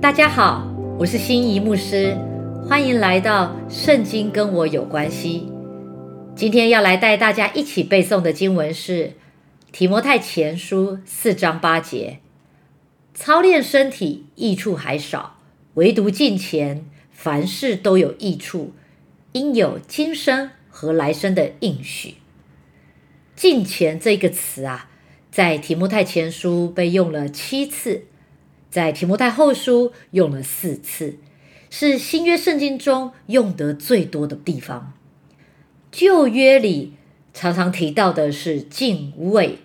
大家好，我是心仪牧师，欢迎来到《圣经跟我有关系》。今天要来带大家一起背诵的经文是《提摩太前书》四章八节：操练身体益处还少，唯独敬虔，凡事都有益处，应有今生和来生的应许。敬虔这个词啊，在提摩太前书被用了七次。在提摩太后书用了四次，是新约圣经中用得最多的地方。旧约里常常提到的是敬畏，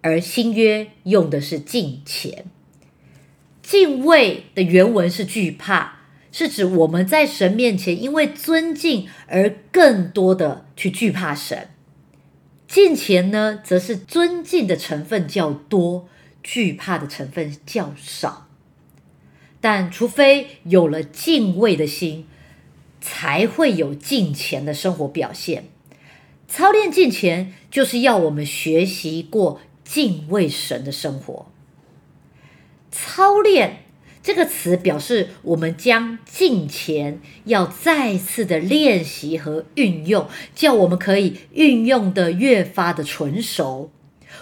而新约用的是敬虔。敬畏的原文是惧怕，是指我们在神面前因为尊敬而更多的去惧怕神。敬虔呢，则是尊敬的成分较多。惧怕的成分较少，但除非有了敬畏的心，才会有敬虔的生活表现。操练敬虔，就是要我们学习过敬畏神的生活。操练这个词表示，我们将敬虔要再次的练习和运用，叫我们可以运用的越发的纯熟。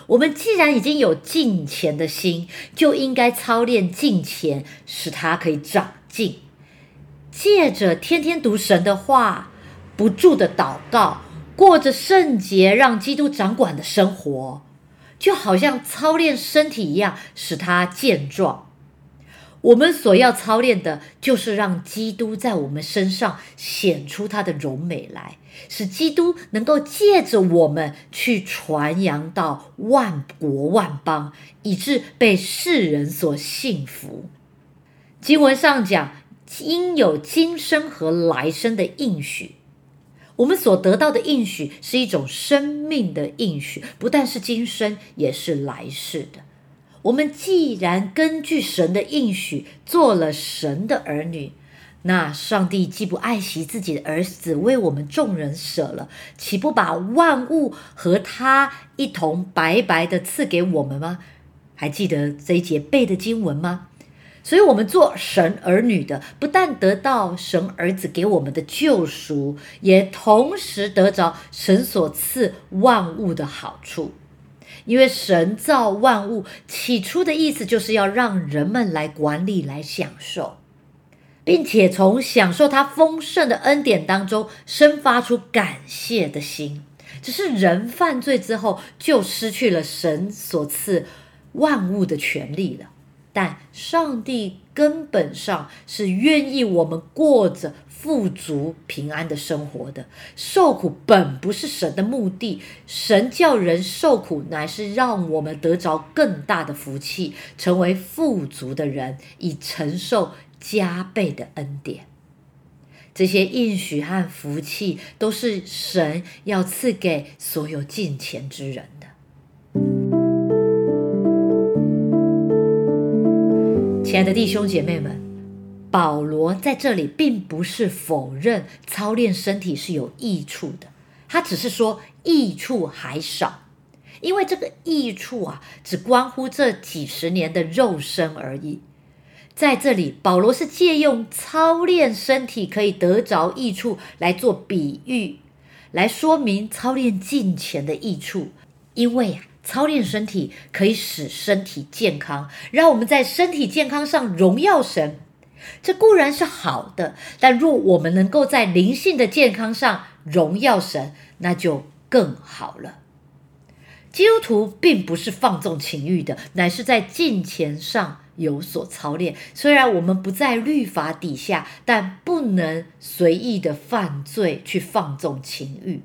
我们既然已经有敬虔的心，就应该操练敬虔，使它可以长进。借着天天读神的话，不住的祷告，过着圣洁让基督掌管的生活，就好像操练身体一样，使它健壮。我们所要操练的，就是让基督在我们身上显出他的荣美来，使基督能够借着我们去传扬到万国万邦，以致被世人所信服。经文上讲，应有今生和来生的应许。我们所得到的应许是一种生命的应许，不但是今生，也是来世的。我们既然根据神的应许做了神的儿女，那上帝既不爱惜自己的儿子为我们众人舍了，岂不把万物和他一同白白的赐给我们吗？还记得这一节背的经文吗？所以，我们做神儿女的，不但得到神儿子给我们的救赎，也同时得着神所赐万物的好处。因为神造万物，起初的意思就是要让人们来管理、来享受，并且从享受他丰盛的恩典当中生发出感谢的心。只是人犯罪之后，就失去了神所赐万物的权利了。但上帝根本上是愿意我们过着。富足平安的生活的受苦本不是神的目的，神叫人受苦，乃是让我们得着更大的福气，成为富足的人，以承受加倍的恩典。这些应许和福气都是神要赐给所有敬虔之人的。亲爱的弟兄姐妹们。保罗在这里并不是否认操练身体是有益处的，他只是说益处还少，因为这个益处啊，只关乎这几十年的肉身而已。在这里，保罗是借用操练身体可以得着益处来做比喻，来说明操练近前的益处。因为啊，操练身体可以使身体健康，让我们在身体健康上荣耀神。这固然是好的，但若我们能够在灵性的健康上荣耀神，那就更好了。基督徒并不是放纵情欲的，乃是在金钱上有所操练。虽然我们不在律法底下，但不能随意的犯罪去放纵情欲。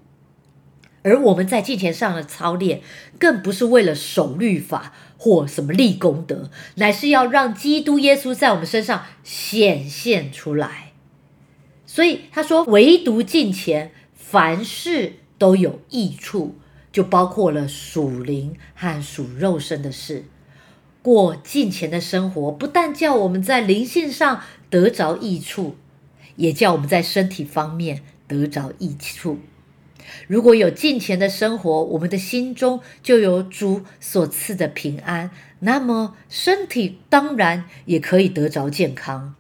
而我们在金钱上的操练，更不是为了守律法或什么立功德，乃是要让基督耶稣在我们身上显现出来。所以他说，唯独金钱，凡事都有益处，就包括了属灵和属肉身的事。过金钱的生活，不但叫我们在灵性上得着益处，也叫我们在身体方面得着益处。如果有金钱的生活，我们的心中就有主所赐的平安，那么身体当然也可以得着健康。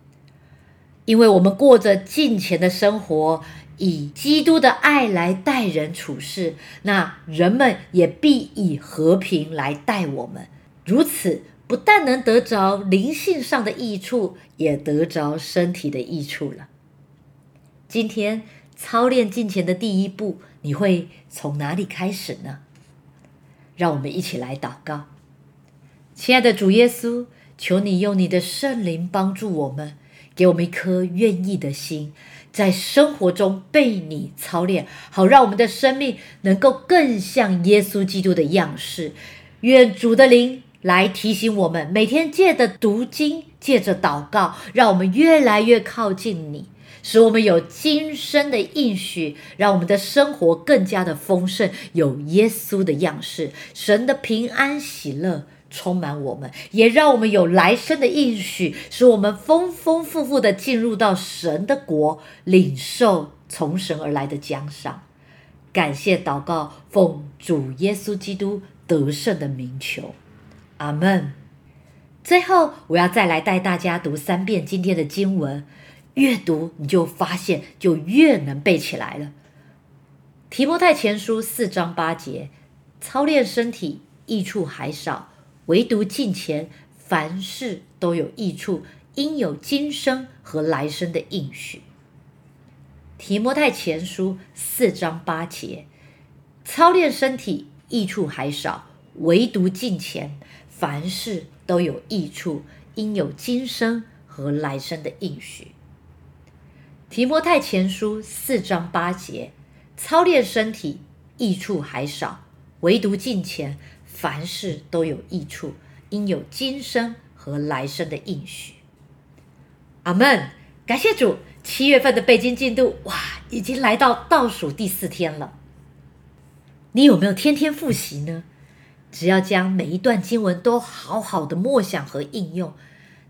因为我们过着金钱的生活，以基督的爱来待人处事，那人们也必以和平来待我们。如此，不但能得着灵性上的益处，也得着身体的益处了。今天操练金钱的第一步。你会从哪里开始呢？让我们一起来祷告，亲爱的主耶稣，求你用你的圣灵帮助我们，给我们一颗愿意的心，在生活中被你操练，好让我们的生命能够更像耶稣基督的样式。愿主的灵来提醒我们，每天借着读经，借着祷告，让我们越来越靠近你。使我们有今生的应许，让我们的生活更加的丰盛，有耶稣的样式，神的平安喜乐充满我们，也让我们有来生的应许，使我们丰丰富富的进入到神的国，领受从神而来的奖赏。感谢祷告，奉主耶稣基督得胜的名求，阿门。最后，我要再来带大家读三遍今天的经文。越读你就发现，就越能背起来了。提摩太前书四章八节，操练身体益处还少，唯独近前凡事都有益处，应有今生和来生的应许。提摩太前书四章八节，操练身体益处还少，唯独近前凡事都有益处，应有今生和来生的应许。提摩太前书四章八节，操练身体益处还少，唯独近前凡事都有益处，应有今生和来生的应许。阿门！感谢主，七月份的背经进度哇，已经来到倒数第四天了。你有没有天天复习呢？只要将每一段经文都好好的默想和应用。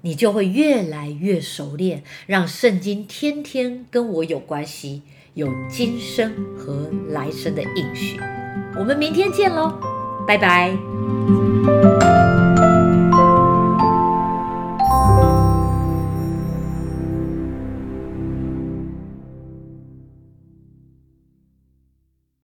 你就会越来越熟练，让圣经天天跟我有关系，有今生和来生的应许。我们明天见喽，拜拜。